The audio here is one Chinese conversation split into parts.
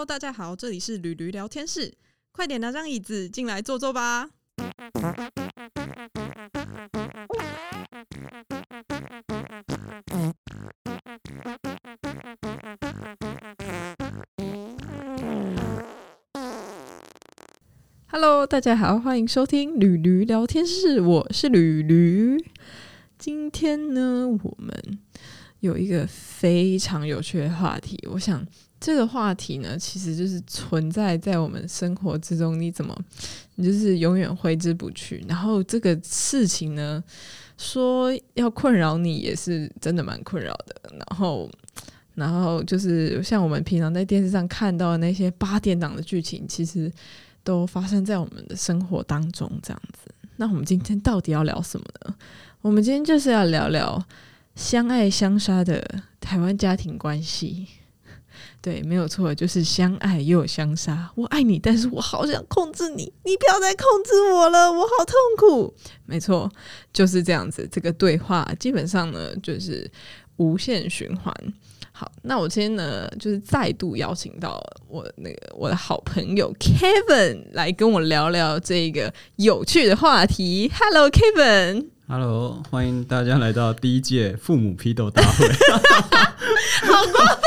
Hello，大家好，这里是驴驴聊天室，快点拿张椅子进来坐坐吧。Hello，大家好，欢迎收听驴驴聊天室，我是驴驴。今天呢，我们有一个非常有趣的话题，我想这个话题呢，其实就是存在在我们生活之中，你怎么，你就是永远挥之不去。然后这个事情呢，说要困扰你，也是真的蛮困扰的。然后，然后就是像我们平常在电视上看到的那些八点档的剧情，其实都发生在我们的生活当中，这样子。那我们今天到底要聊什么呢？我们今天就是要聊聊相爱相杀的台湾家庭关系。对，没有错，就是相爱又有相杀。我爱你，但是我好想控制你，你不要再控制我了，我好痛苦。没错，就是这样子。这个对话基本上呢，就是无限循环。好，那我今天呢，就是再度邀请到我那个我的好朋友 Kevin 来跟我聊聊这个有趣的话题。Hello，Kevin。Hello，欢迎大家来到第一届父母批斗大会。好过分！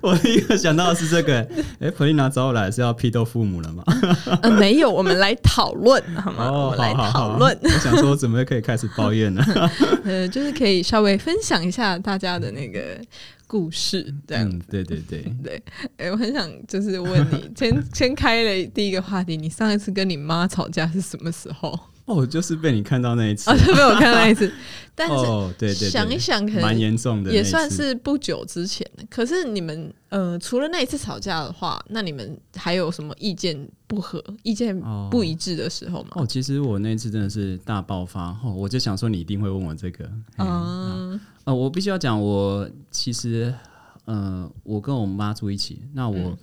我第一个想到的是这个，哎、普丽娜找我来是要批斗父母了吗？呃，没有，我们来讨论好吗？我们来讨论。我想说，准备可以开始抱怨呢。呃，就是可以稍微分享一下大家的那个故事，这样。嗯，对对对，对，哎、我很想就是问你，先先开了第一个话题，你上一次跟你妈吵架是什么时候？哦，就是被你看到那一次啊，。就被我看到那一次，但是哦，对对对，想一想，可能蛮严重的也算是不久之前的。可是你们呃，除了那一次吵架的话，那你们还有什么意见不合、意见哦不一致的时候吗？哦，其实我那一次真的是大爆发，哦，我就想说你一定会问我这个。嗯嗯呃，我必须要讲，我其实呃，我跟我妈住一起，那我嗯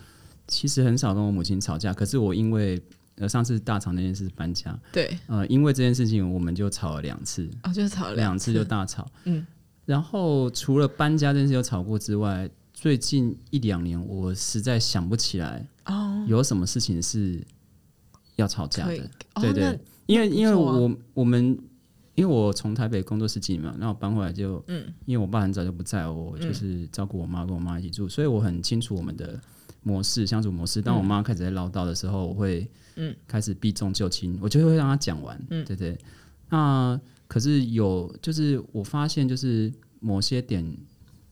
其实很少跟我母亲吵架，可是我因为呃上次大吵那件事搬家，对，呃，因为这件事情我们就吵了两次，哦，就是吵了两次。就大吵，嗯，然后除了搬家这件事有吵过之外，最近一两年我实在想不起来哦，有什么事情是要吵架的，，哦对对那因为因为我我们因为我从台北工作十几年嘛，然后搬回来就，嗯。因为我爸很早就不在，我就是照顾我妈跟我妈一起住，所以我很清楚我们的模式相处模式。当我妈开始在唠叨的时候，我会嗯开始避重就轻，我就会让她讲完，嗯对对。那可是有就是我发现就是某些点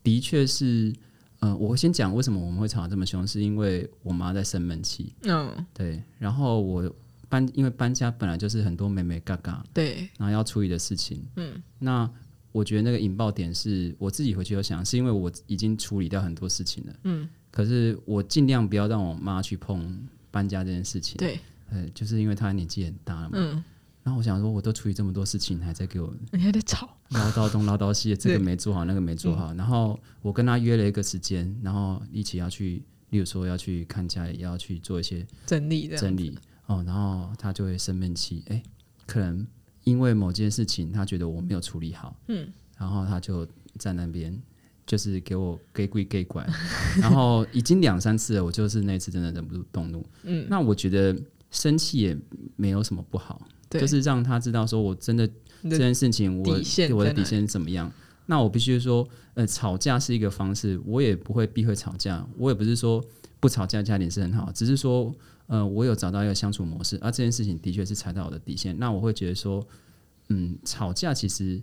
的确是，呃，我先讲为什么我们会吵得这么凶，是因为我妈在生闷气，嗯，对，然后我搬，因为搬家本来就是很多美美嘎嘎，对，然后要处理的事情。嗯，那我觉得那个引爆点是我自己回去有想，是因为我已经处理掉很多事情了。嗯，可是我尽量不要让我妈去碰搬家这件事情。，对，呃，就是因为她年纪很大了嘛。嗯，然后我想说，我都处理这么多事情，还在给我你还在吵，唠叨东唠叨西，这个没做好，那个没做好。然后我跟她约了一个时间，然后一起要去，例如说要去看家也，要去做一些整理的，整理。哦，然后她就会生闷气，哎、可能因为某件事情，她觉得我没有处理好，嗯，然后她就在那边就是给我给跪给拐，然后已经两三次了，我就是那次真的忍不住动怒，嗯，那我觉得生气也没有什么不好，就是让他知道说我真的这件事情我我的底线是怎么样。那我必须说，呃，吵架是一个方式，我也不会避讳吵架，我也不是说不吵架家庭是很好，只是说，呃，我有找到一个相处模式，而、这件事情的确是踩到我的底线。那我会觉得说，嗯，吵架其实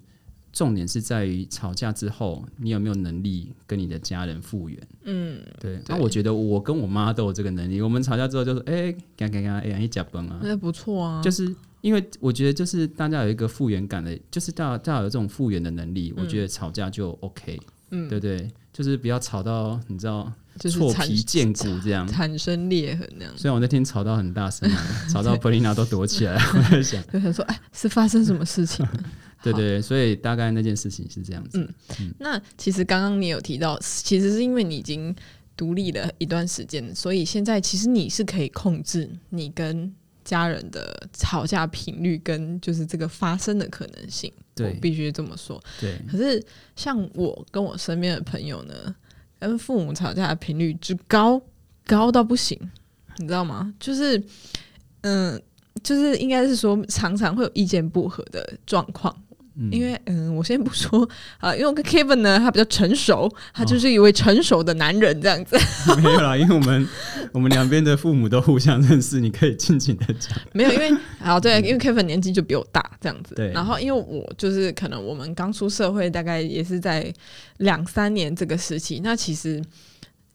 重点是在于吵架之后，你有没有能力跟你的家人复原。嗯，对，对那我觉得我跟我妈都有这个能力。我们吵架之后就是，哎、干干干，哎，一假崩啊，那不错啊，就是因为我觉得，就是大家有一个复原感的，就是大家大家有这种复原的能力，我觉得吵架就 OK，嗯，对不对？就是不要吵到你知道就是产挫皮见骨这样。产生裂痕那样。虽然我那天吵到很大声啊，吵到 Polina 都躲起来，我在想，就想说，哎，是发生什么事情了？好对对，所以大概那件事情是这样子。嗯那其实刚刚你有提到，其实是因为你已经独立了一段时间，所以现在其实你是可以控制你跟家人的吵架频率跟就是这个发生的可能性。对我必须这么说。对，可是像我跟我身边的朋友呢，跟父母吵架的频率之高，高到不行，你知道吗？就是嗯，就是应该是说常常会有意见不合的状况。因为嗯，我先不说啊，因为我跟 Kevin 呢，他比较成熟，他就是一位成熟的男人这样子。没有啦，因为我们我们两边的父母都互相认识，你可以尽情的讲。没有，因为 啊，对，因为 Kevin 年纪就比我大这样子。对。然后，因为我就是可能我们刚出社会，大概也是在两三年这个时期。那其实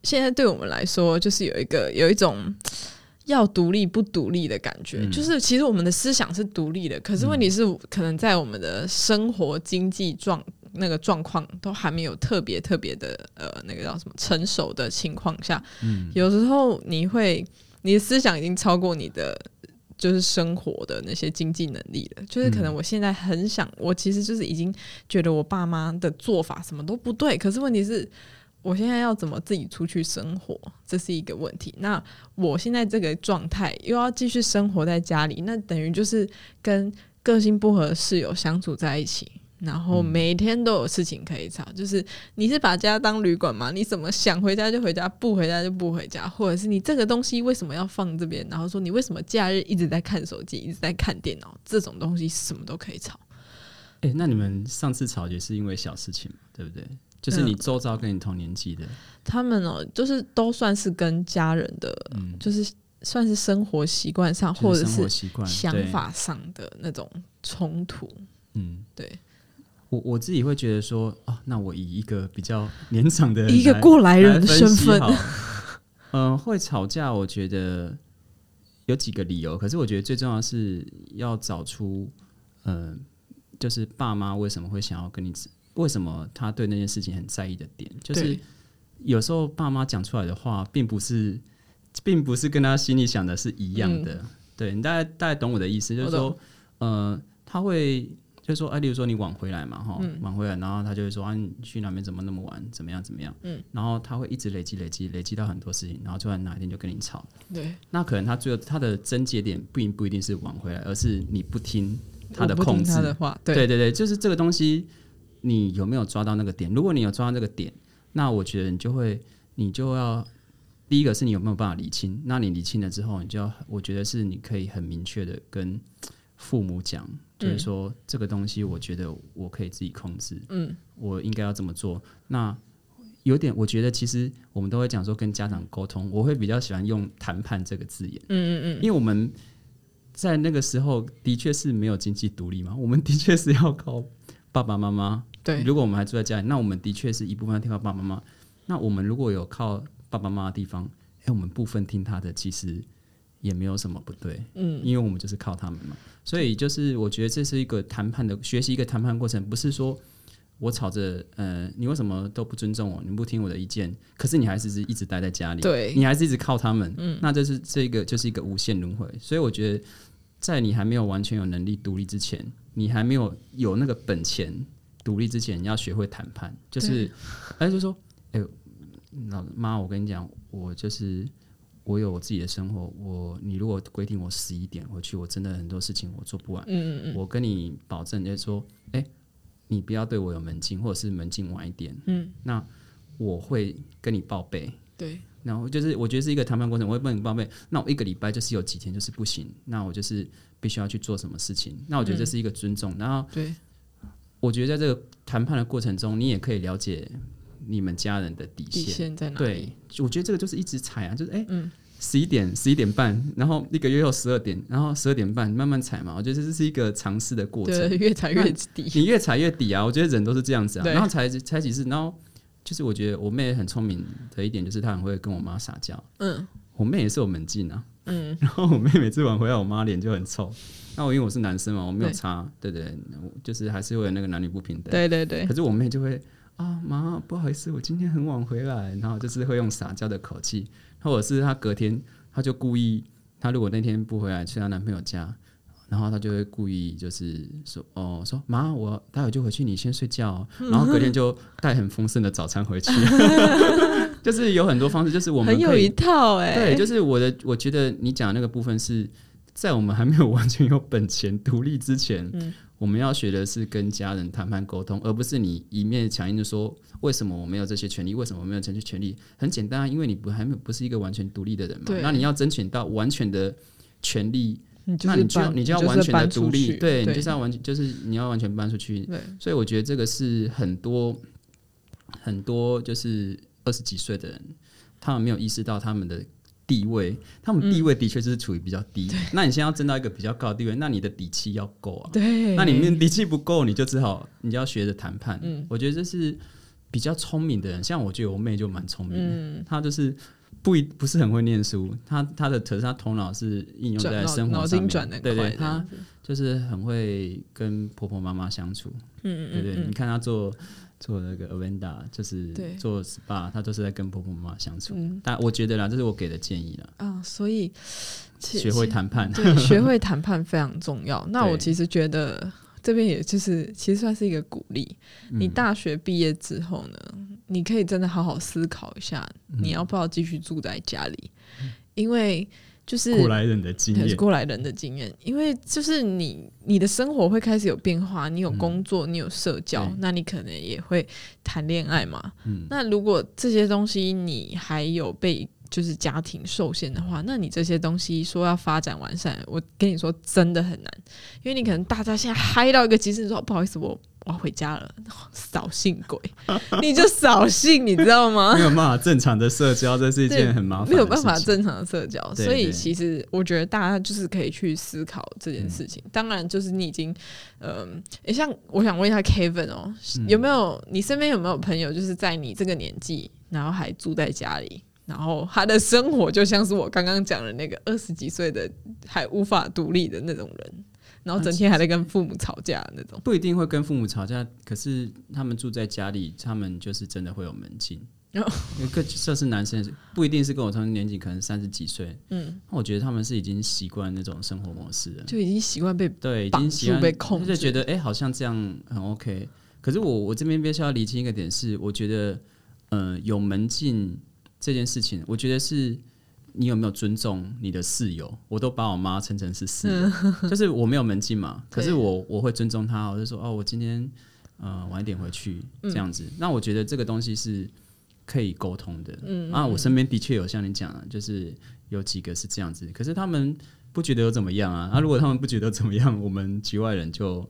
现在对我们来说，就是有一个有一种。要独立不独立的感觉，就是其实我们的思想是独立的，可是问题是，可能在我们的生活经济状那个状况都还没有特别特别的呃那个叫什么成熟的情况下，嗯，有时候你会你的思想已经超过你的就是生活的那些经济能力了，就是可能我现在很想，我其实就是已经觉得我爸妈的做法什么都不对，可是问题是。我现在要怎么自己出去生活，这是一个问题。那我现在这个状态又要继续生活在家里，那等于就是跟个性不合的室友相处在一起，然后每天都有事情可以吵。就是你是把家当旅馆吗？你怎么想回家就回家，不回家就不回家，或者是你这个东西为什么要放这边？然后说你为什么假日一直在看手机，一直在看电脑？这种东西什么都可以吵。哎，那你们上次吵也是因为小事情嘛，对不对？就是你周遭跟你同年纪的，他们哦，就是都算是跟家人的，就是算是生活习惯上或者是想法上的那种冲突。嗯，对。我我自己会觉得说，哦，那我以一个比较年长的一个过来人的身份，嗯，会吵架，我觉得有几个理由，可是我觉得最重要是要找出，嗯，就是爸妈为什么会想要跟你。为什么他对那件事情很在意的点，就是有时候爸妈讲出来的话，并不是，并不是跟他心里想的是一样的。对你大概大概懂我的意思，就是说，呃，他会就是说，哎，例如说你晚回来嘛，哈，晚回来，然后他就会说啊，你去哪边怎么那么晚，怎么样怎么样，嗯，然后他会一直累积累积累积到很多事情，然后突然哪一天就跟你吵。对，那可能他最后他的症结点并不一定是晚回来，而是你不听他的控制他的话，对对对，就是这个东西。你有没有抓到那个点？如果你有抓到那个点，那我觉得你就会，你就要第一个是你有没有办法理清？那你理清了之后，你就要，我觉得是你可以很明确的跟父母讲，就是说这个东西，我觉得我可以自己控制，嗯，我应该要怎么做？那有点，我觉得其实我们都会讲说跟家长沟通，我会比较喜欢用谈判这个字眼，嗯嗯嗯，因为我们在那个时候的确是没有经济独立嘛，我们的确是要靠。爸爸妈妈，对，如果我们还住在家里，那我们的确是一部分听靠爸爸妈妈。那我们如果有靠爸爸妈妈的地方，哎，我们部分听他的，其实也没有什么不对，嗯，因为我们就是靠他们嘛。所以就是我觉得这是一个谈判的学习，一个谈判过程，不是说我吵着，呃，你为什么都不尊重我，你不听我的意见，可是你还是是一直待在家里，对你还是一直靠他们，嗯，那这是这个就是一个无限轮回。所以我觉得。在你还没有完全有能力独立之前，你还没有有那个本钱独立之前，你要学会谈判。就是，哎，就说，哎，老妈，我跟你讲，我就是我有我自己的生活。我，你如果规定我十一点回去，我真的很多事情我做不完。嗯嗯嗯。我跟你保证，就是说，哎，你不要对我有门禁，或者是门禁晚一点。嗯。那我会跟你报备。对。然后就是，我觉得是一个谈判过程。我会帮你报备。那我一个礼拜就是有几天就是不行，那我就是必须要去做什么事情。那我觉得这是一个尊重。然后，对，我觉得在这个谈判的过程中，你也可以了解你们家人的底线在哪里。对，我觉得这个就是一直踩啊，就是哎，十一点、十一点半，然后一个月后十二点，然后十二点半慢慢踩嘛。我觉得这是一个尝试的过程，越踩越底，你越踩越底啊！我觉得人都是这样子啊。然后踩踩几次，然后。就是我觉得我妹很聪明的一点，就是她很会跟我妈撒娇。嗯，我妹也是有门禁啊。嗯，然后我妹每次晚回来，我妈脸就很臭。那我因为我是男生嘛，我没有擦，对对，就是还是会有那个男女不平等。对对对。可是我妹就会啊，妈，不好意思，我今天很晚回来，然后就是会用撒娇的口气，或者是她隔天，她就故意，她如果那天不回来去她男朋友家。然后他就会故意就是说哦说妈我待会就回去你先睡觉，然后隔天就带很丰盛的早餐回去，就是有很多方式，就是我们很有一套哎，对，就是我的我觉得你讲的那个部分是在我们还没有完全有本钱独立之前，我们要学的是跟家人谈判沟通，而不是你一面强硬的说为什么我没有这些权利，为什么我没有这些权利？很简单啊，因为你不还没有不是一个完全独立的人嘛。对。那你要争取到完全的权利，你就那你就要你就要完全的独立，对对你就是要完全就是你要完全搬出去。对所以我觉得这个是很多很多就是二十几岁的人，他们没有意识到他们的地位，他们地位的确是处于比较低。那你现在要争到一个比较高的地位，那你的底气要够啊。对，那你面底气不够，你就只好你就要学着谈判。嗯我觉得这是比较聪明的人，像我觉得我妹就蛮聪明的，嗯她就是。不一不是很会念书，他他的可是他头脑是应用在生活上面，对对，他，就是很会跟婆婆妈妈相处，嗯嗯对对，你嗯。看他做做那个 Avenda，就是做 SPA，他都是在跟婆婆妈妈相处。嗯。但我觉得啦，这是我给的建议啦，啊，所以学会谈判。对，学会谈判非常重要。那我 其实觉得这边也就是其实算是一个鼓励。嗯。你大学毕业之后呢，你可以真的好好思考一下，嗯。你要不要继续住在家里，因为就是过来人的经验，过来人的经验，因为就是你你的生活会开始有变化，你有工作，你有社交那你可能也会谈恋爱嘛。嗯，那如果这些东西你还有被就是家庭受限的话，那你这些东西说要发展完善，我跟你说真的很难，因为你可能大家现在嗨到一个极致，你说不好意思，我我要回家了，扫兴鬼，你就扫兴，你知道吗 没？有办法正常的社交，这是一件很麻烦的没有办法正常的社交，对所以其实我觉得大家就是可以去思考这件事嗯情。当然，就是你已经，嗯、也像我想问一下 Kevin 哦，嗯有没有你身边有没有朋友，就是在你这个年纪，然后还住在家里，然后他的生活就像是我刚刚讲的那个二十几岁的还无法独立的那种人，然后整天还在跟父母吵架那种。不一定会跟父母吵架，可是他们住在家里，他们就是真的会有门禁。哦因为个这是男生，不一定是跟我同年纪，可能三十几岁。嗯，那我觉得他们是已经习惯那种生活模式了，就已经习惯被对，已绑经习惯被控制就觉得哎、好像这样很 OK。可是我我这边必须要厘清一个点是，我觉得呃有门禁这件事情，我觉得是你有没有尊重你的室友，我都把我妈称成是室友，就是我没有门禁嘛，可是我我会尊重她，我就说哦，我今天呃晚一点回去这样子。那我觉得这个东西是可以沟通的，嗯啊，我身边的确有像你讲的，就是有几个是这样子，可是他们不觉得有怎么样啊？啊，如果他们不觉得怎么样，我们局外人就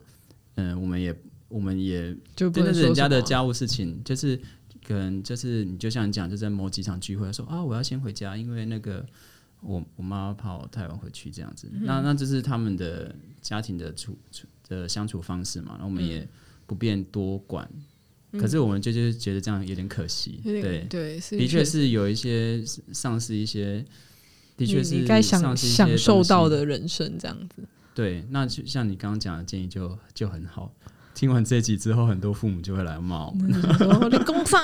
嗯、我们也我们也就不真的是人家的家务事情，就是可能就是你就像你讲，就在某几场聚会说啊，我要先回家，因为那个我我妈怕我太晚回去这样子。嗯那那这是他们的家庭的处处的相处方式嘛，那我们嗯也不便多管。可是我们就就是觉得这样有点可惜，对，对，的确是有一些丧失一些，的确是该享享受到的人生这样子。对，那就像你刚刚讲的建议就就很好。听完这集之后，很多父母就会来骂我们。说你攻上，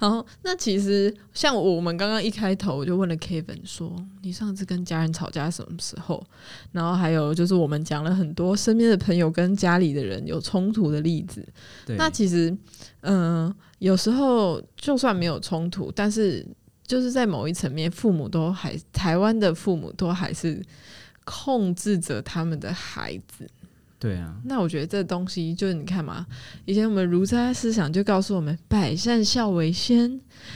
然后那其实像我们刚刚一开头我就问了 Kevin 说，你上次跟家人吵架什么时候？然后还有就是我们讲了很多身边的朋友跟家里的人有冲突的例子。对，那其实，嗯、有时候就算没有冲突，但是就是在某一层面，父母都还台湾的父母都还是控制着他们的孩子。对啊，那我觉得这东西就是你看嘛，以前我们儒家思想就告诉我们百善孝为先，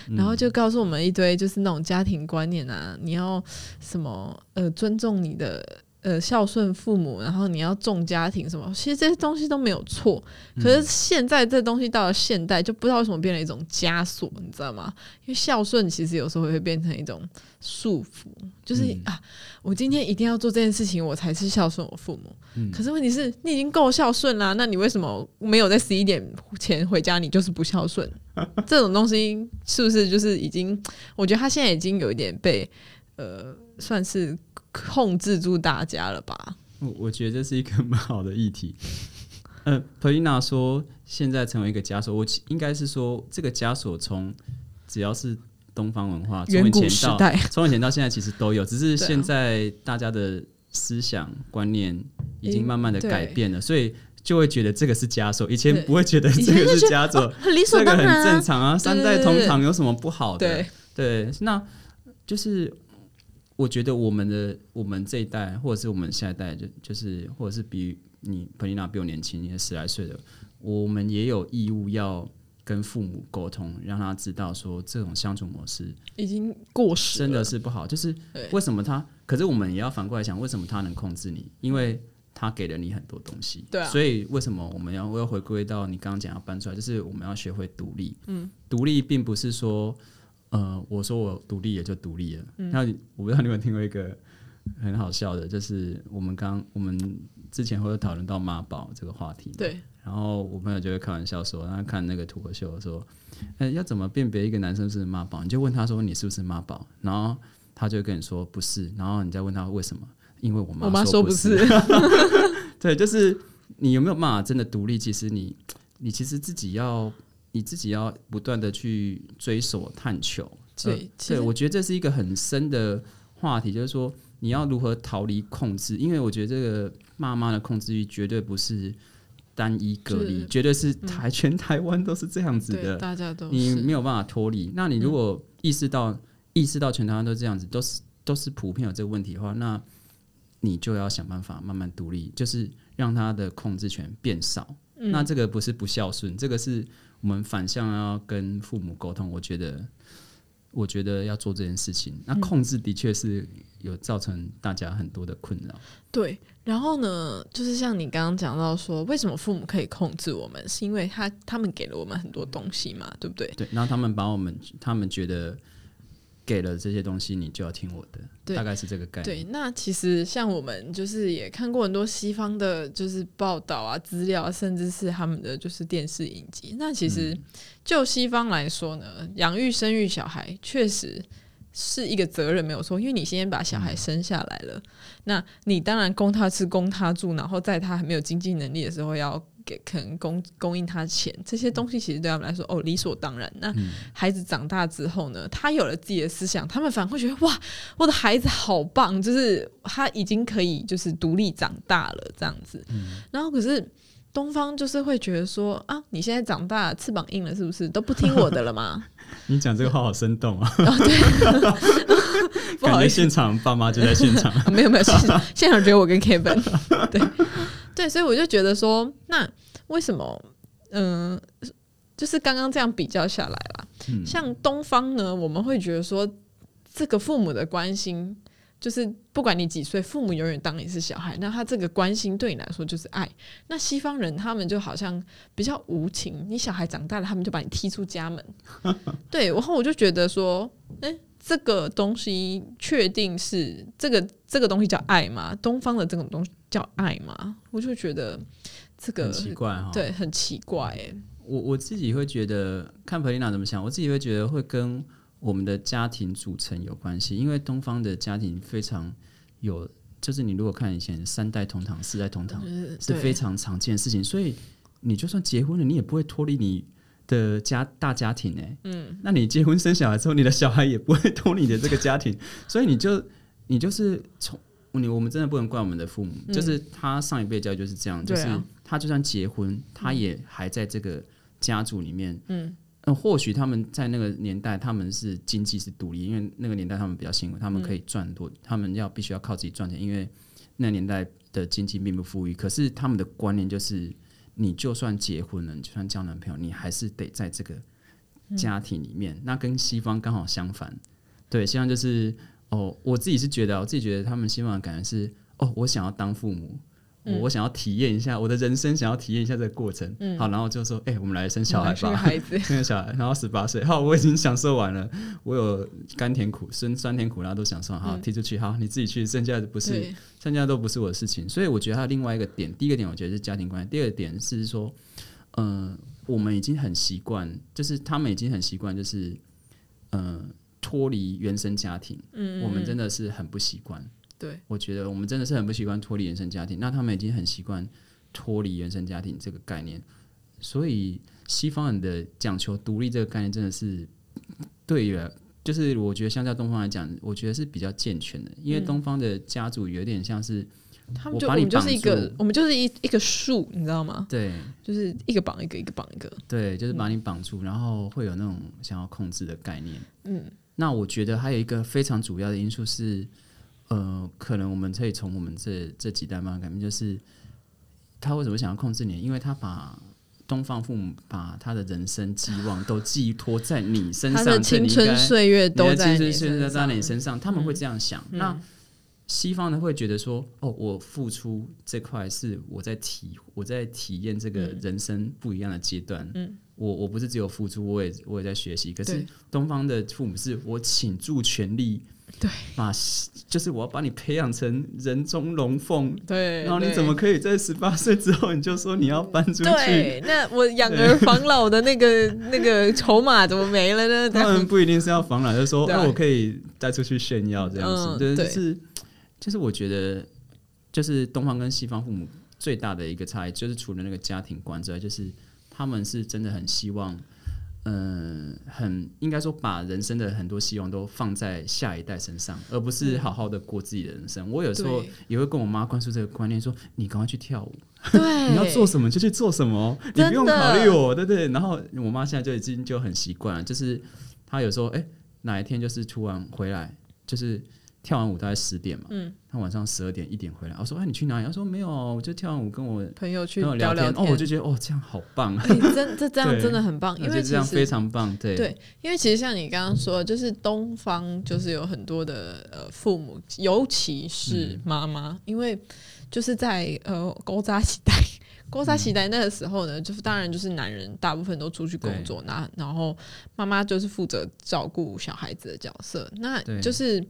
嗯然后就告诉我们一堆就是那种家庭观念啊，你要什么呃尊重你的呃孝顺父母，然后你要重家庭什么，其实这些东西都没有错。可是现在这东西到了现代，就不知道为什么变成一种枷锁，你知道吗？因为孝顺其实有时候会变成一种束缚，就是、嗯啊，我今天一定要做这件事情，我才是孝顺我父母。嗯可是问题是你已经够孝顺啦，那你为什么没有在十一点前回家？你就是不孝顺？这种东西是不是就是已经？我觉得他现在已经有一点被呃，算是控制住大家了吧？我我觉得这是一个蛮好的议题。呃 p e l i n a 说现在成为一个枷锁，我应该是说这个枷锁从只要是东方文化，从以前到从以前到现在其实都有，只是现在大家的思想观念已经嗯慢慢的改变了，所以就会觉得这个是枷锁，以前不会觉得这个是枷锁，很理所这个很。正常啊，三代同堂有什么不好的？对，对，那就是我觉得我们的我们这一代，或者是我们下一代，就就是或者是比你彭丽娜比我年轻，也十来岁的，我们也有义务要跟父母沟通，让他知道说这种相处模式已经过时真的是不好。就是为什么他？可是我们也要反过来想，为什么他能控制你？因为他给了你很多东西，对啊所以为什么我们要我要回归到你刚刚讲要搬出来，就是我们要学会独立。嗯，独立并不是说，呃，我说我独立也就独立了。嗯那我不知道你有没有听过一个很好笑的，就是我们刚我们之前会有讨论到妈宝这个话题，对，然后我朋友就会开玩笑说，他看那个脱口秀说，呃，要怎么辨别一个男生是妈宝？你就问他说你是不是妈宝，然后他就会跟你说不是，然后你再问他为什么？因为我妈我妈说说不是。对，就是你有没有办法真的独立？其实你你其实自己要你自己要不断的去追索探求。对呃对，我觉得这是一个很深的话题，就是说你要如何逃离控制，因为我觉得这个妈妈的控制欲绝对不是单一隔离，绝对是台、全台湾都是这样子对，的。大家都你没有办法脱离。那你如果意识到、意识到全台湾都这样子，都是都是普遍有这个问题的话，那你就要想办法慢慢独立，就是让他的控制权变少。嗯那这个不是不孝顺，这个是我们反向要跟父母沟通。我觉得，我觉得要做这件事情。那控制的确是有造成大家很多的困扰。对，然后呢，就是像你刚刚讲到说，为什么父母可以控制我们，是因为他他们给了我们很多东西嘛，对不对？对，然后他们把我们，他们觉得给了这些东西，你就要听我的，对大概是这个概念。对，那其实像我们就是也看过很多西方的，就是报道啊、资料啊，甚至是他们的就是电视影集。那其实就西方来说呢，养育、生育小孩确实是一个责任，没有错。因为你先把小孩生下来了，那你当然供他吃、供他住，然后在他还没有经济能力的时候要。给可能供供应他钱，这些东西其实对他们来说，哦，理所当然。那孩子长大之后呢，他有了自己的思想，他们反而会觉得哇，我的孩子好棒，就是他已经可以就是独立长大了这样子。然后可是东方就是会觉得说啊，你现在长大了，翅膀硬了，是不是都不听我的了吗？你讲这个话好生动啊！然后对，不好意思，现场爸妈就在现场。啊 没有没有，现场现场只有我跟 Kevin，对对，所以我就觉得说，那为什么嗯、就是刚刚这样比较下来啦，嗯。像东方呢，我们会觉得说，这个父母的关心，就是不管你几岁，父母永远当你是小孩，那他这个关心对你来说就是爱。那西方人他们就好像比较无情，你小孩长大了，他们就把你踢出家门。对，然后我就觉得说，诶，这个东西确定是这个这个东西叫爱吗？东方的这种东西叫爱吗？我就觉得这个很奇怪哈、，对很奇怪哎、我我自己会觉得，看 p 丽娜怎么想，我自己会觉得会跟我们的家庭组成有关系，因为东方的家庭非常有，就是你如果看以前三代同堂、四代同堂就是非常常见的事情，所以你就算结婚了，你也不会脱离你的家大家庭哎、嗯，那你结婚生小孩之后，你的小孩也不会脱离你的这个家庭，所以你就你就是从你我们真的不能怪我们的父母，就是他上一辈教育就是这样，就是他就算结婚，他也还在这个家族里面，嗯。呃，或许他们在那个年代，他们是经济是独立，因为那个年代他们比较辛苦，他们可以赚很多，他们要必须要靠自己赚钱，因为那年代的经济并不富裕。可是他们的观念就是，你就算结婚了，你就算交男朋友，你还是得在这个家庭里面。那跟西方刚好相反，对，西方就是哦，我自己是觉得啊，我自己觉得他们西方的感觉是哦，我想要当父母。我我想要体验一下我的人生，想要体验一下这个过程。好，然后就说，哎、我们来生小孩吧。生个孩子，生个小孩，然后十八岁，好，我已经享受完了，我有甘甜苦、酸酸甜苦辣都享受，好，踢出去，好，你自己去，剩下的不是，对，剩下都不是我的事情。所以我觉得还有另外一个点，第一个点我觉得是家庭关系，第二个点是说，呃，我们已经很习惯，就是他们已经很习惯，就是呃脱离原生家庭，嗯，我们真的是很不习惯。对，我觉得我们真的是很不习惯脱离原生家庭，那他们已经很习惯脱离原生家庭这个概念，所以西方人的讲求独立这个概念真的是对于，就是我觉得相较东方来讲，我觉得是比较健全的，因为东方的家族有点像是他们就我我把你们就是一个我们就是一一个树，你知道吗？对就是一个绑一个，一个绑一个。对，就是把你绑住，然后会有那种想要控制的概念。嗯，那我觉得还有一个非常主要的因素是，呃，可能我们可以从我们这这几代慢慢改变，就是他为什么想要控制你？因为他把东方父母把他的人生寄望都寄托在你身上，他的青春岁月都在的青春岁月身都在你。身上，他们会这样想。嗯那西方呢会觉得说，哦，我付出这块是我在体我在体验这个人生不一样的阶段。嗯，我我不是只有付出，我也我也在学习。可是东方的父母是我倾注全力，对，把就是我要把你培养成人中龙凤。对，然后你怎么可以在十八岁之后你就说你要搬出去？对？那我养儿防老的那个 那个筹码怎么没了呢？他们不一定是要防老，就是说，对哎，我可以带出去炫耀这样子。对，嗯对就是就是我觉得，就是东方跟西方父母最大的一个差异，就是除了那个家庭观之外，就是他们是真的很希望，嗯、很应该说把人生的很多希望都放在下一代身上，而不是好好的过自己的人生。我有时候也会跟我妈灌输这个观念，说你赶快去跳舞，对，你要做什么就去做什么，你不用考虑我，对不对？然后我妈现在就已经就很习惯了，就是她有时候哎、哪一天就是突然回来，就是跳完舞大概十点嘛，嗯，他晚上十二点一点回来，我说哎、你去哪里？他说没有，我就跳完舞跟我朋友去聊聊天，哦，我就觉得哦这样好棒啊，哎真这这样真的很棒，因为这样非常棒，对。对，因为其实像你刚刚说，就是东方就是有很多的呃父母，尤其是嗯。妈妈，因为就是在呃勾扎时代。勾扎时代 那个时候呢，就是当然就是男人大部分都出去工作，那然后妈妈就是负责照顾小孩子的角色。那就是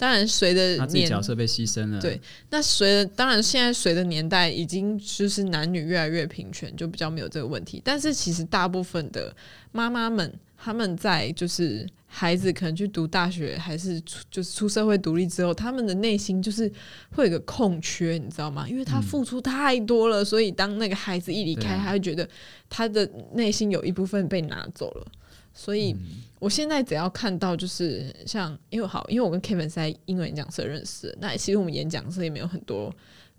当然随着角色被牺牲了，对那随着当然现在随着年代已经就是男女越来越平权，就比较没有这个问题。但是其实大部分的妈妈们，他们在就是孩子可能去读大学，还是出就是出社会独立之后，他们的内心就是会有个空缺，你知道吗？因为他付出太多了，所以当那个孩子一离开，他会觉得他的内心有一部分被拿走了。所以，我现在只要看到就是像，因为好，因为我跟 Kevin 是在英文演讲社认识，那其实我们演讲社也没有很多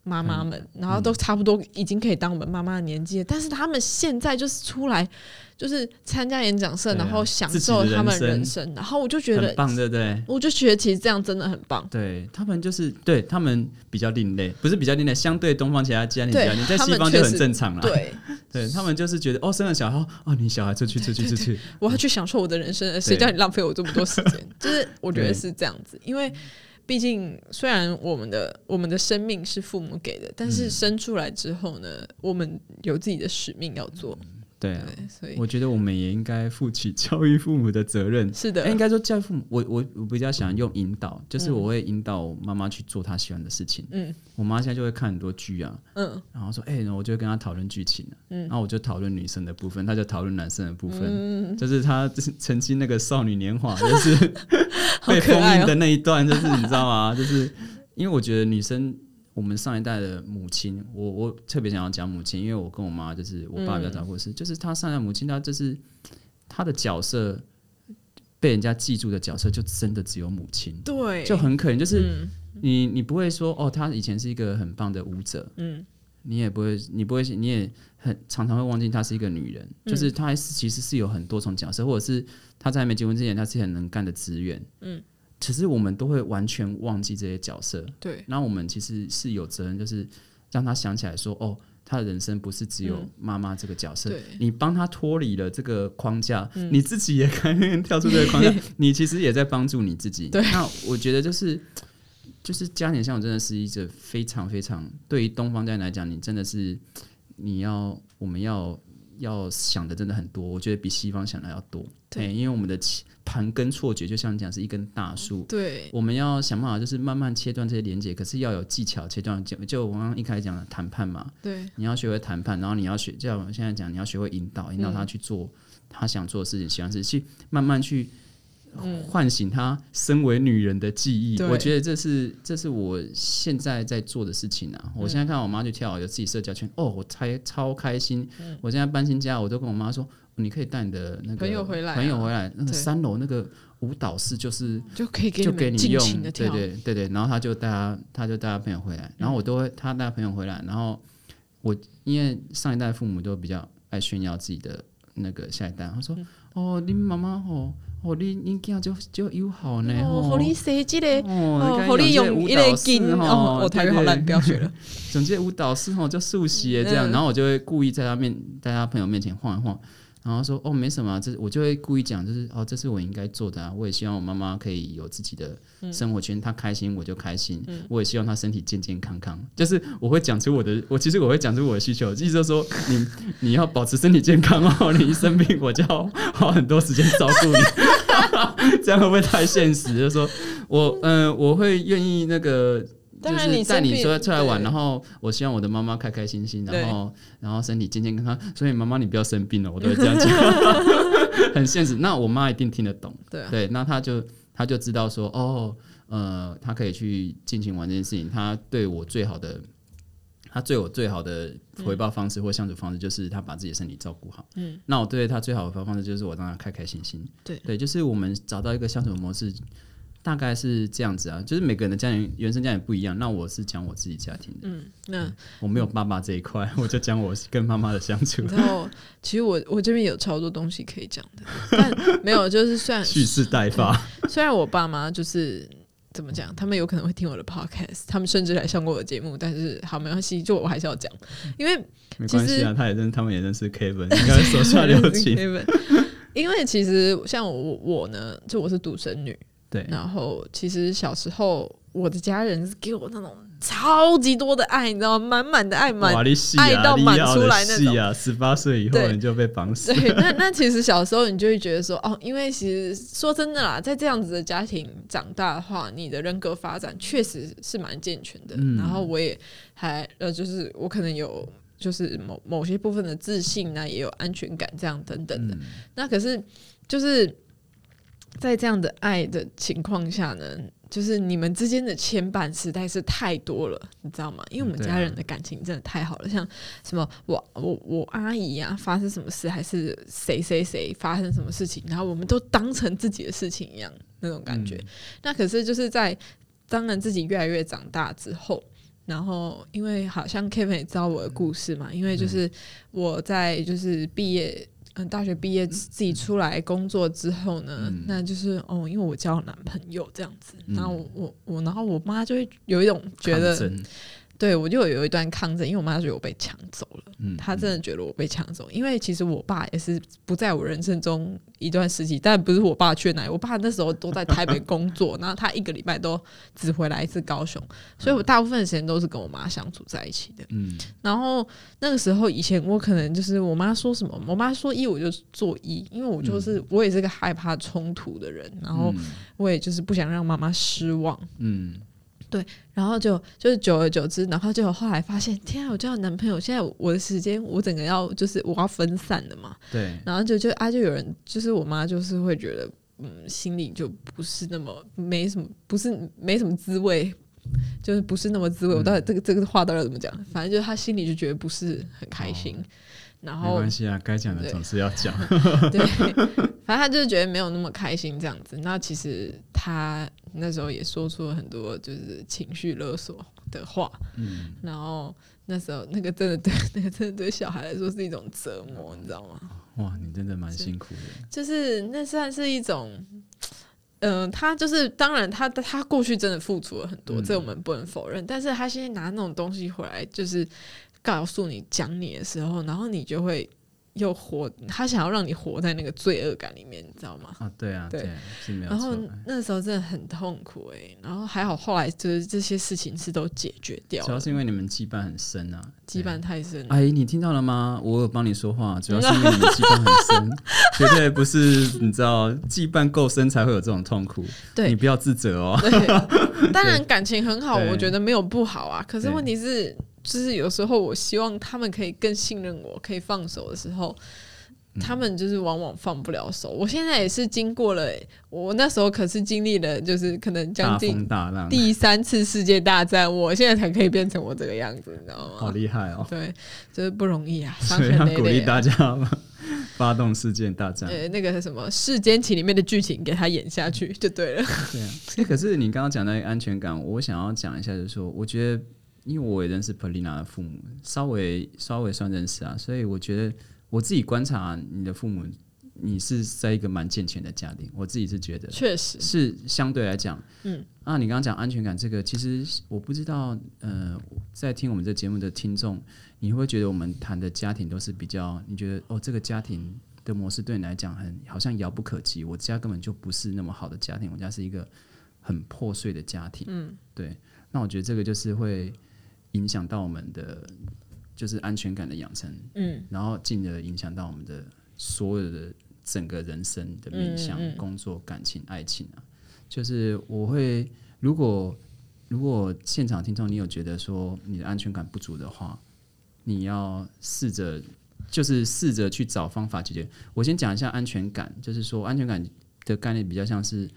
妈妈们，然后都差不多已经可以当我们妈妈的年纪了，但是他们现在就是出来就是参加演讲社，啊然后享受他们人人生，然后我就觉得很，棒，对不对？我就觉得其实这样真的很棒。对他们就是对他们比较另类，不是比较另类，相对东方其他家庭比对较另类，在他西方就很正常了。对，对他们就是觉得哦，生了小孩哦，你小孩出去出去出去，我要去享受我的人生，谁叫你浪费我这么多时间？就是我觉得是这样子，因为毕竟虽然我们的我们的生命是父母给的，但是生出来之后呢，我们有自己的使命要做，对啊，对，所以我觉得我们也应该负起教育父母的责任。是的。哎，应该说教育父母，我我我比较想用引导，就是我会引导妈妈去做她喜欢的事情。嗯。我妈现在就会看很多剧啊，嗯。然后说，哎、然后我就会跟她讨论剧情、啊、嗯。然后我就讨论女生的部分，她就讨论男生的部分，嗯，就是她就是曾经那个少女年华，就是好被封印的那一段，就是你知道吗？就是因为我觉得女生，我们上一代的母亲，我我特别想要讲母亲，因为我跟我妈就是我爸比较早过世，就是她上一代母亲，她就是她的角色被人家记住的角色，就真的只有母亲，对，就很可怜，就是。嗯。你你不会说哦，她以前是一个很棒的舞者，嗯。你也不会，你不会，你也很常常会忘记她是一个女人，嗯。就是她还是其实是有很多重角色，或者是她在还没结婚之前，她是很能干的职员，嗯，其实我们都会完全忘记这些角色，对。那我们其实是有责任，就是让他想起来说，哦，他的人生不是只有嗯。妈妈这个角色，对。你帮他脱离了这个框架，嗯。你自己也可以跳出这个框架，你其实也在帮助你自己。对。那我觉得就是。就是家庭相处真的是一个非常非常对于东方家庭来讲，你真的是你要我们要要想的真的很多，我觉得比西方想的要多。对。因为我们的盘根错节，就像你讲是一根大树，对。我们要想办法就是慢慢切断这些连接，可是要有技巧切断。就就我刚刚一开始讲的谈判嘛，对。你要学会谈判，然后你要学，就像我们现在讲，你要学会引导，引导他去做他想做的事情、喜欢的事情，去慢慢去唤醒她身为女人的记忆。对。我觉得这是这是我现在在做的事情啊。我现在看到我妈去跳，有自己社交圈，哦，我才超开心。我现在搬新家，我都跟我妈说，你可以带你的那个朋友回来啊。朋友回来，那个三楼那个舞蹈室就是。就可以给就给你用，对，对对对，然后他就带他，他就带他朋友回来，然后我都会他带朋友回来，然后我因为上一代父母都比较爱炫耀自己的那个下一代，他说、哦，你妈妈哦哦，你你这样就就友好呢，哦，互你设计嘞，哦，哦，好你用一个金哦，我台语好烂，不要学了。总之舞蹈师吼，就速写这样，然后我就会故意在他面，在他朋友面前晃一晃。然后说哦没什么，这我就会故意讲，就是哦这是我应该做的啊，我也希望我妈妈可以有自己的生活圈，她开心我就开心，我也希望她身体健健康康，就是我会讲出我的，我其实我会讲出我的需求，意思就是说你你要保持身体健康哦，你一生病我就要花很多时间照顾你，这样会不会太现实？就是说我嗯我会愿意那个。就是带你说出来玩，然后我希望我的妈妈开开心心，然后然后身体健健康康。所以妈妈你不要生病了，我都会这样讲，很现实。那我妈一定听得懂，对，那她就她就知道说，哦，呃，她可以去尽情玩这件事情。她对我最好的，她对我最好的回报方式或相处方式，就是她把自己的身体照顾好。嗯，那我对她最好的回报方式，就是我让她开开心心。对对，就是我们找到一个相处模式。大概是这样子啊，就是每个人的家庭原生家庭不一样。那我是讲我自己家庭的，嗯，那我没有爸爸这一块，我就讲我跟妈妈的相处。然后，其实我我这边有超多东西可以讲的，但没有，就是算蓄势待发。虽然我爸妈就是怎么讲，他们有可能会听我的 podcast，他们甚至来上过我的节目，但是好没关系，就我还是要讲，因为没关系啊，他也认，他们也认识 Kevin，应该手下留情。因为其实像我我呢，就我是独生女。对，然后其实小时候我的家人是给我那种超级多的爱，你知道吗？满满的爱，满爱到满出来那种啊！十八岁以后你就被绑死。对，那那其实小时候你就会觉得说，哦，因为其实说真的啦，在这样子的家庭长大的话，你的人格发展确实是蛮健全的。然后我也还呃，就是我可能有就是某某些部分的自信呢，也有安全感这样等等的。那可是就是。在这样的爱的情况下呢，就是你们之间的牵绊实在是太多了，你知道吗？因为我们家人的感情真的太好了，像什么我我我阿姨啊，发生什么事，还是谁谁谁发生什么事情，然后我们都当成自己的事情一样那种感觉。那可是就是在当然自己越来越长大之后，然后因为好像 Kevin 也知道我的故事嘛，因为就是我在就是毕业。嗯，大学毕业自己出来工作之后呢，那就是哦，因为我交了男朋友这样子，然后我我然后我妈就会有一种觉得。对，我就有一段抗争，因为我妈觉得我被抢走了，她真的觉得我被抢走。因为其实我爸也是不在我人生中一段时期，但不是我爸去哪，我爸那时候都在台北工作，然后他一个礼拜都只回来一次高雄，所以我大部分时间都是跟我妈相处在一起的。嗯，然后那个时候以前我可能就是我妈说什么，我妈说一我就做一，因为我就是我也是个害怕冲突的人，然后我也就是不想让妈妈失望。嗯。对，然后就就是久而久之，然后就后来发现，天啊，我交男朋友，现在我的时间我整个要就是我要分散的嘛。对，然后就就啊，就有人就是我妈就是会觉得，嗯，心里就不是那么没什么，不是没什么滋味，就是不是那么滋味。我到底这个这个话到底怎么讲？反正就是他心里就觉得不是很开心。然后没关系啊，该讲的总是要讲。对，反正他就是觉得没有那么开心这样子。那其实他那时候也说出了很多就是情绪勒索的话。嗯。然后那时候那个真的对那个真的对小孩来说是一种折磨，你知道吗？哇，你真的蛮辛苦的。就是那算是一种，嗯，他就是当然他他过去真的付出了很多，这我们不能否认。但是他现在拿那种东西回来，就是。告诉你讲你的时候，然后你就会又活，他想要让你活在那个罪恶感里面，你知道吗？啊，对啊，对，然后那时候真的很痛苦哎，然后还好后来就是这些事情是都解决掉，主要是因为你们羁绊很深啊，羁绊太深。阿姨，你听到了吗？我有帮你说话，主要 是因为你们羁绊很深，绝对不是你知道羁绊够深才会有这种痛苦。对你不要自责哦。当然感情很好，我觉得没有不好啊，可是问题是。就是有时候，我希望他们可以更信任我，可以放手的时候，他们就是往往放不了手。我现在也是经过了，我那时候可是经历了，就是可能将近第三次世界大战，我现在才可以变成我这个样子，你知道吗？好厉害哦！对，就是不容易啊，所以要鼓励大家发动世界大战。呃，那个什么《世间情》里面的剧情，给他演下去就对了。对啊，可是你刚刚讲的安全感，我想要讲一下，就是说，我觉得。因为我也认识 Polina 的父母，稍微稍微算认识啊，所以我觉得我自己观察你的父母，你是在一个蛮健全的家庭，我自己是觉得确实，是相对来讲，嗯，啊，你刚刚讲安全感这个，其实我不知道，呃，在听我们这节目的听众，你会不会觉得我们谈的家庭都是比较，你觉得哦，这个家庭的模式对你来讲很好像遥不可及，我家根本就不是那么好的家庭，我家是一个很破碎的家庭，嗯，对，那我觉得这个就是会影响到我们的就是安全感的养成，嗯，然后进而影响到我们的所有的整个人生的面向、嗯嗯工作、感情、爱情啊。就是我会，如果如果现场听众你有觉得说你的安全感不足的话，你要试着就是试着去找方法解决。我先讲一下安全感，就是说安全感的概念比较像是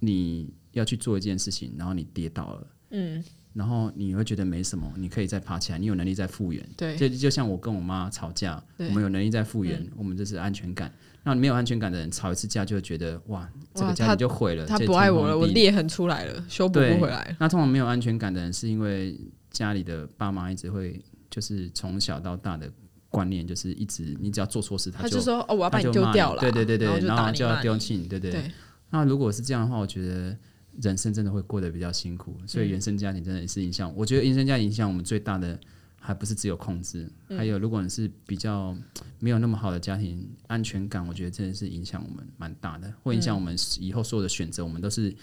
你要去做一件事情，然后你跌倒了。嗯，然后你会觉得没什么，你可以再爬起来，你有能力再复原。对，就就像我跟我妈吵架，我们有能力再复原，我们这是安全感。那没有安全感的人吵一次架就会觉得哇，这个家他庭就毁了，他这不爱我了，我裂痕出来了，修补不回来了。那通常没有安全感的人，是因为家里的爸妈一直会就是从小到大的观念就是一直你只要做错事，就他就说：“哦，我要把你丢掉了。”对对对对，然后就要丢弃你，对对。对，那如果是这样的话，我觉得人生真的会过得比较辛苦，所以原生家庭真的也是影响。我觉得原生家庭影响我们最大的，还不是只有控制，还有如果你是比较没有那么好的家庭，安全感，我觉得真的是影响我们蛮大的，会影响我们以后所有的选择，我们都是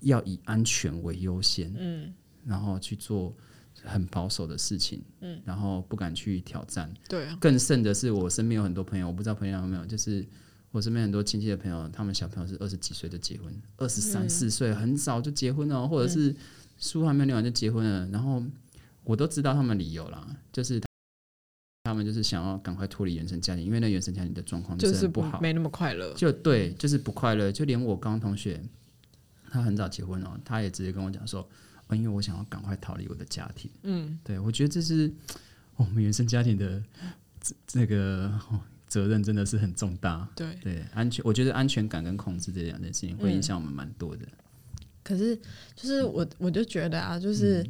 要以安全为优先，嗯，然后去做很保守的事情，嗯，然后不敢去挑战。对啊，更甚的是，我身边有很多朋友，我不知道朋友有没有，就是我身边很多亲戚的朋友，他们小朋友是二十几岁就结婚，二十三四岁很早就结婚了，或者是书还没有念完就结婚了，然后我都知道他们理由啦，就是他们就是想要赶快脱离原生家庭，因为那原生家庭的状况就是不好，没那么快乐。就对，就是不快乐。就连我高中同学，他很早结婚哦，他也直接跟我讲说，哦，因为我想要赶快逃离我的家庭。嗯，对我觉得这是 我们原生家庭的这这个、哦、责任真的是很重大。对。对，安全，我觉得安全感跟控制这两件事情会影响我们蛮多的。可是，就是我我就觉得啊，就是、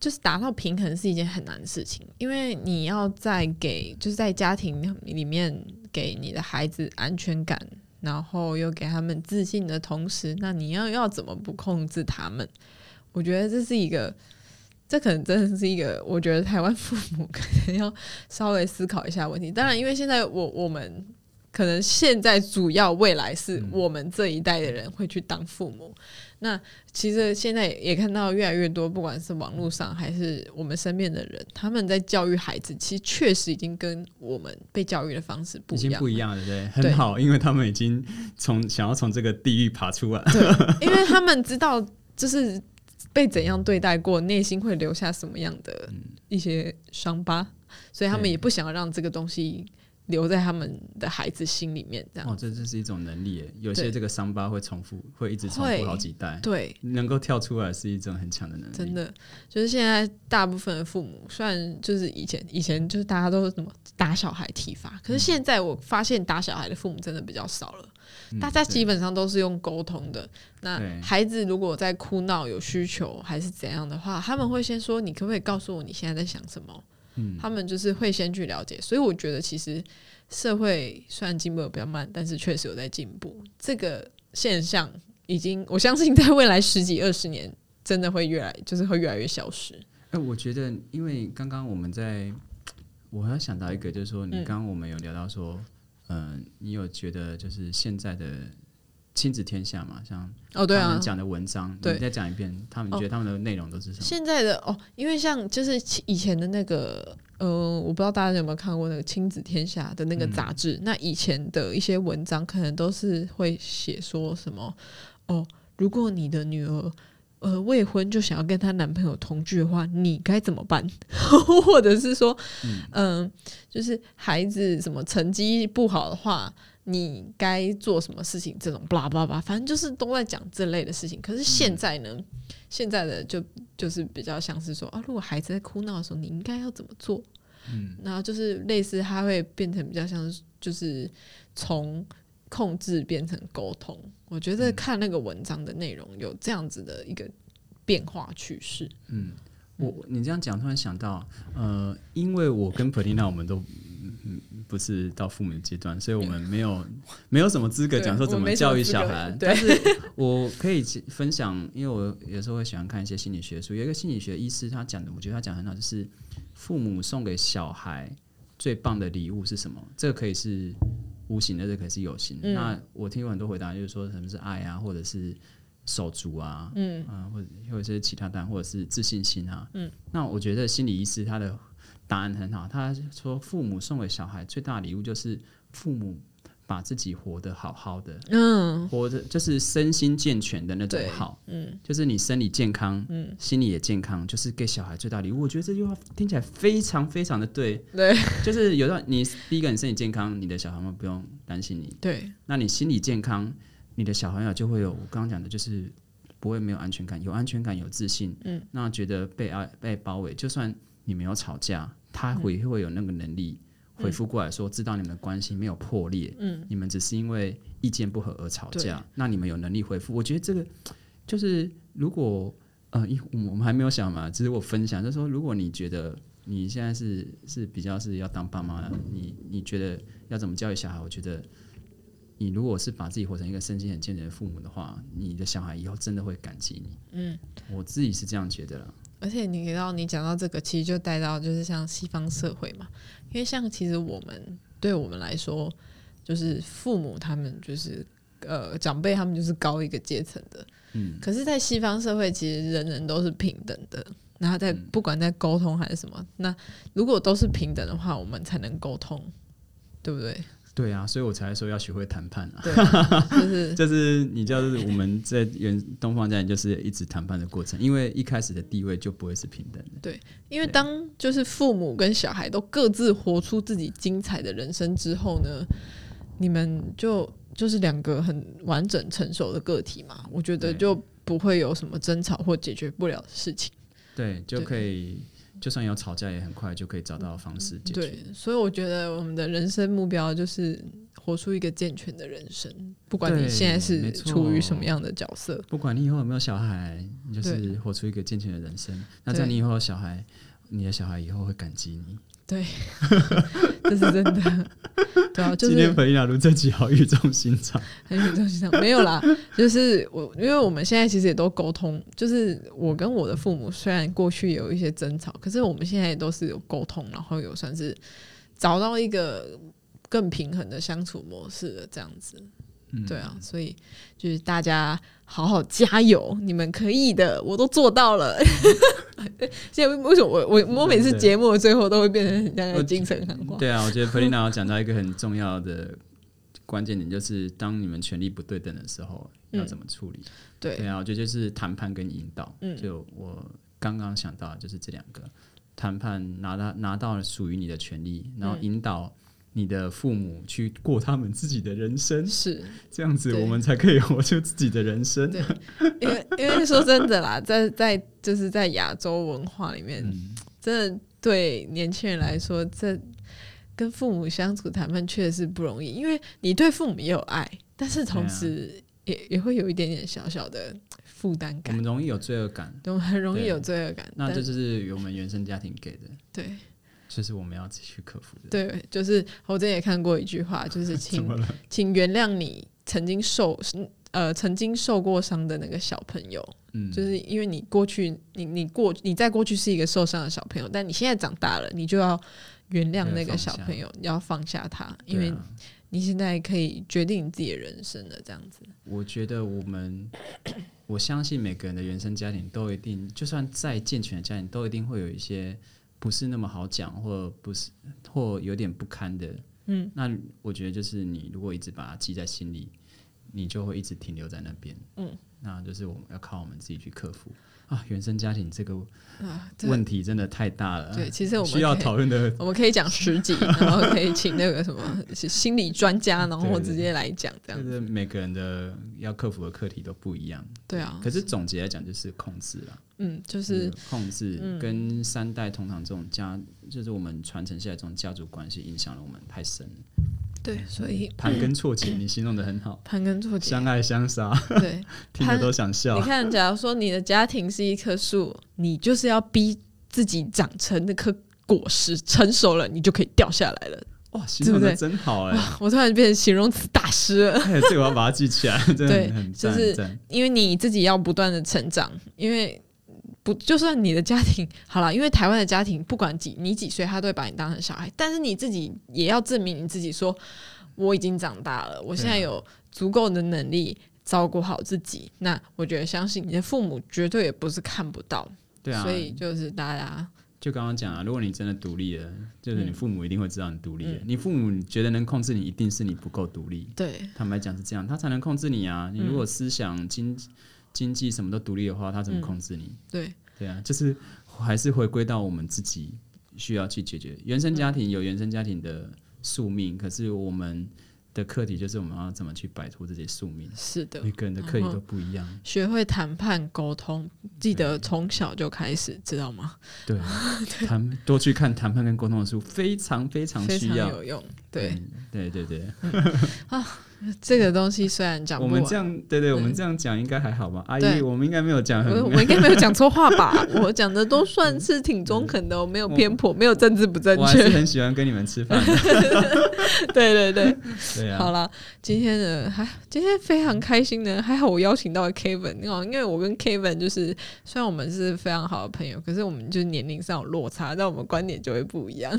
就是达到平衡是一件很难的事情，因为你要在给就是在家庭里面给你的孩子安全感，然后又给他们自信的同时，那你要要怎么不控制他们？我觉得这是一个。这可能真的是一个，我觉得台湾父母可能要稍微思考一下问题。当然，因为现在我我们可能现在主要未来是我们这一代的人会去当父母。那其实现在也看到越来越多，不管是网络上还是我们身边的人，他们在教育孩子，其实确实已经跟我们被教育的方式不已经一样。不一样了，对不对？对很好，因为他们已经从想要从这个地狱爬出来。因为他们知道就是被怎样对待过，内心会留下什么样的一些伤疤，所以他们也不想要让这个东西留在他们的孩子心里面。这样、哦，这这是一种能力，有些这个伤疤会重复，会一直重复好几代。对，能够跳出来是一种很强的能力。真的，就是现在大部分的父母，虽然就是以前以前就是大家都是什么打小孩体罚，可是现在我发现打小孩的父母真的比较少了，嗯大家基本上都是用沟通的。那孩子如果在哭闹、有需求还是怎样的话，他们会先说：“你可不可以告诉我你现在在想什么？”嗯他们就是会先去了解，所以我觉得其实社会虽然进步的比较慢，但是确实有在进步。这个现象已经，我相信在未来十几二十年，真的会越来就是会越来越消失。哎、我觉得，因为刚刚我们在，我还要想到一个，就是说，你嗯刚刚我们有聊到说，嗯、你有觉得就是现在的亲子天下嘛，像哦，对啊他们，讲的文章，对你再讲一遍，他们觉得他们的内容都是什么？现在的哦，因为像就是以前的那个，呃，我不知道大家有没有看过那个《亲子天下》的那个杂志。那以前的一些文章，可能都是会写说什么哦，如果你的女儿呃未婚就想要跟她男朋友同居的话，你该怎么办？或者是说，嗯、就是孩子什么成绩不好的话。你该做什么事情？这种巴拉巴拉，反正就是都在讲这类的事情。可是现在呢，现在的就就是比较像是说啊，如果孩子在哭闹的时候，你应该要怎么做？嗯，然后就是类似，他会变成比较像是就是从控制变成沟通。我觉得看那个文章的内容有这样子的一个变化趋势。嗯我你这样讲，突然想到，呃，因为我跟 e i n a 我们都不是到父母的阶段，所以我们没有 没有什么资格讲说怎么么教育小孩。但是我可以分享，因为我有时候会喜欢看一些心理学书，有一个心理学医师他讲的，我觉得他讲得很好，就是父母送给小孩最棒的礼物是什么？这个可以是无形的，这个可以是有形的。嗯那我听过很多回答，就是说什么是爱啊，或者是手足啊，嗯啊，或者或者是其他单，或者是自信心啊，嗯。那我觉得心理医师他的答案很好，他说父母送给小孩最大的礼物就是父母把自己活得好好的，嗯，活着就是身心健全的那种好，嗯，就是你身体健康，嗯，心理也健康，就是给小孩最大礼物。我觉得这句话听起来非常非常的对，对。就是有到你第一个你身体健康，你的小孩们不用担心你，对。那你心理健康，你的小朋友就会有我刚刚讲的，就是不会没有安全感，有安全感，有自信，嗯，那觉得被爱被包围，就算你没有吵架，他会会有那个能力回复过来说，知道你们的关系没有破裂，嗯，你们只是因为意见不合而吵架，那你们有能力回复，我觉得这个就是如果呃，因我们还没有想嘛，只是我分享，就是说，如果你觉得你现在是是比较是要当爸妈，你你觉得要怎么教育小孩？我觉得你如果是把自己活成一个身心很健全的父母的话，你的小孩以后真的会感激你。嗯，我自己是这样觉得啦。而且你给到你讲到这个，其实就带到就是像西方社会嘛，因为像其实我们对我们来说，就是父母他们就是呃长辈他们就是高一个阶层的，嗯，可是，在西方社会其实人人都是平等的。然后在不管在沟通还是什么，那如果都是平等的话，我们才能沟通，对不对？对啊，所以我才说要学会谈判啊。对啊，就是 就是你知道，就是我们在原东方家庭就是一直谈判的过程，因为一开始的地位就不会是平等的。对因为当就是父母跟小孩都各自活出自己精彩的人生之后呢，你们就就是两个很完整成熟的个体嘛，我觉得就不会有什么争吵或解决不了的事情。对，就可以，就算有吵架，也很快就可以找到方式解决。对，所以我觉得我们的人生目标就是活出一个健全的人生，不管你现在是处于什么样的角色。不管你以后有没有小孩，你就是活出一个健全的人生。那对在你以后有小孩，你的小孩以后会感激你。对 这是真的，对啊，就是今天培丽娜录这集好语重心长。很语重心长没有啦，就是我，因为我们现在其实也都沟通，就是我跟我的父母虽然过去有一些争吵，可是我们现在也都是有沟通，然后有算是找到一个更平衡的相处模式的这样子。对啊，所以就是大家好好加油，你们可以的，我都做到了。现在为什么我我我每次对节目的最后都会变成很像在精神喊话？对啊，我觉得培丽娜有讲到一个很重要的关键点，就是当你们权力不对等的时候，要怎么处理。对对啊，我觉得就是谈判跟引导。嗯就我刚刚想到的就是这两个，谈判拿到拿到属于你的权利，然后引导你的父母去过他们自己的人生，是。这样子我们才可以活出自己的人生。对。因为因为说真的啦，在在就是在亚洲文化里面，嗯。真的对年轻人来说，这跟父母相处谈判确实是不容易，因为你对父母也有爱，但是同时也、也会有一点点小小的负担感。我们，容易有罪恶感，都很容易有罪恶感。那这就是我们原生家庭给的，对就是我们要自己去克服的。对，就是我之前也看过一句话，就是请？请原谅你曾经受呃曾经受过伤的那个小朋友，嗯，就是因为你过去，你你过你在过去是一个受伤的小朋友，但你现在长大了，你就要原谅那个小朋友，要放下他，因为你现在可以决定你自己的人生了。这样子，我觉得我们，我相信每个人的原生家庭都一定，就算再健全的家庭，都一定会有一些不是那么好讲，或不是或有点不堪的。嗯，那我觉得就是你如果一直把它记在心里，你就会一直停留在那边。嗯，那就是我们要靠我们自己去克服啊。原生家庭这个啊，问题真的太大了，对，其实我们需要讨论的。我们可以讲十几，然后可以请那个什么是心理专家，然后直接来讲这样子。就是每个人的要克服的课题都不一样，对啊，可是总结来讲就是控制啦。嗯，就是控制跟三代同堂这种家，就是我们传承下来这种家族关系，影响了我们太深了。对，所以盘根错节，你形容的很好，盘根错节，相爱相杀，对，听着都想笑你。看，假如说你的家庭是一棵树，你就是要逼自己长成那棵果实，成熟了，你就可以掉下来了。哇，形容的真好哎！我突然变成形容词大师了。哎，这个我要把它记起来，真的很就是因为你自己要不断的成长，因为不就算你的家庭好了，因为台湾的家庭不管几你几岁，他都会把你当成小孩，但是你自己也要证明你自己，说我已经长大了，我现在有足够的能力照顾好自己。那我觉得，相信你的父母绝对也不是看不到，对啊，所以就是大家。就刚刚讲啊，如果你真的独立了，就是你父母一定会知道你独立了。你父母觉得能控制你，一定是你不够独立。对，坦白讲是这样，他才能控制你啊。你如果思想、经经济什么都独立的话，他怎么控制你？对，对啊，就是还是回归到我们自己需要去解决。原生家庭有原生家庭的宿命，可是我们。的课题就是我们要怎么去摆脱这些宿命。是的，每个人的课题都不一样。学会谈判沟通，记得从小就开始，知道吗？对，谈多去看谈判跟沟通的书，非常非常需要有用。对，对对对。啊。这个东西虽然讲，我们这样对对，我们这样讲应该还好吧？阿姨，我们应该没有讲，我 我应该没有讲错话吧？我讲的都算是挺中肯的，我没有偏颇，没有政治不正确。我还是很喜欢跟你们吃饭。对对对，对啊。好了，今天的还今天非常开心的，还好我邀请到了 Kevin 哦，因为我跟 Kevin 就是虽然我们是非常好的朋友，可是我们就是年龄上有落差，但我们观点就会不一样，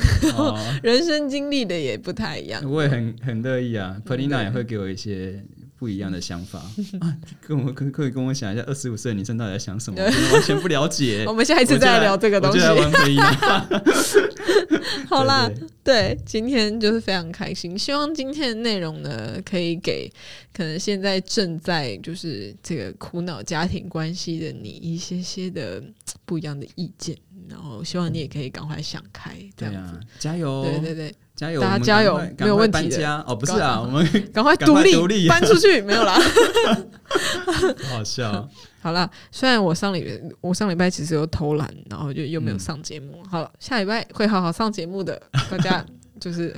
人生经历的也不太一样。我也很很乐意啊 p e r i n a 也会。给我一些不一样的想法 啊！跟我可可以跟我想一下，二十五岁女生到底在想什么？完全不了解。我们下一次再聊这个东西。好啦，对，今天就是非常开心。希望今天的内容呢，可以给可能现在正在就是这个苦恼家庭关系的你一些些的不一样的意见。然后希望你也可以赶快想开，这样子，加油！对对对。加油！大家加油，没有问题的。哦，不是啊，我们 赶快独立搬出去，没有啦。好笑。好了，虽然我上礼我上礼拜其实有偷懒，然后就又没有上节目。好了，下礼拜会好好上节目的，大家就是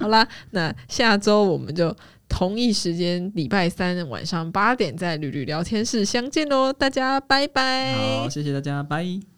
好啦。那下周我们就同一时间，礼拜三晚上八点在吕吕聊天室相见喽。大家拜拜。好，谢谢大家，拜。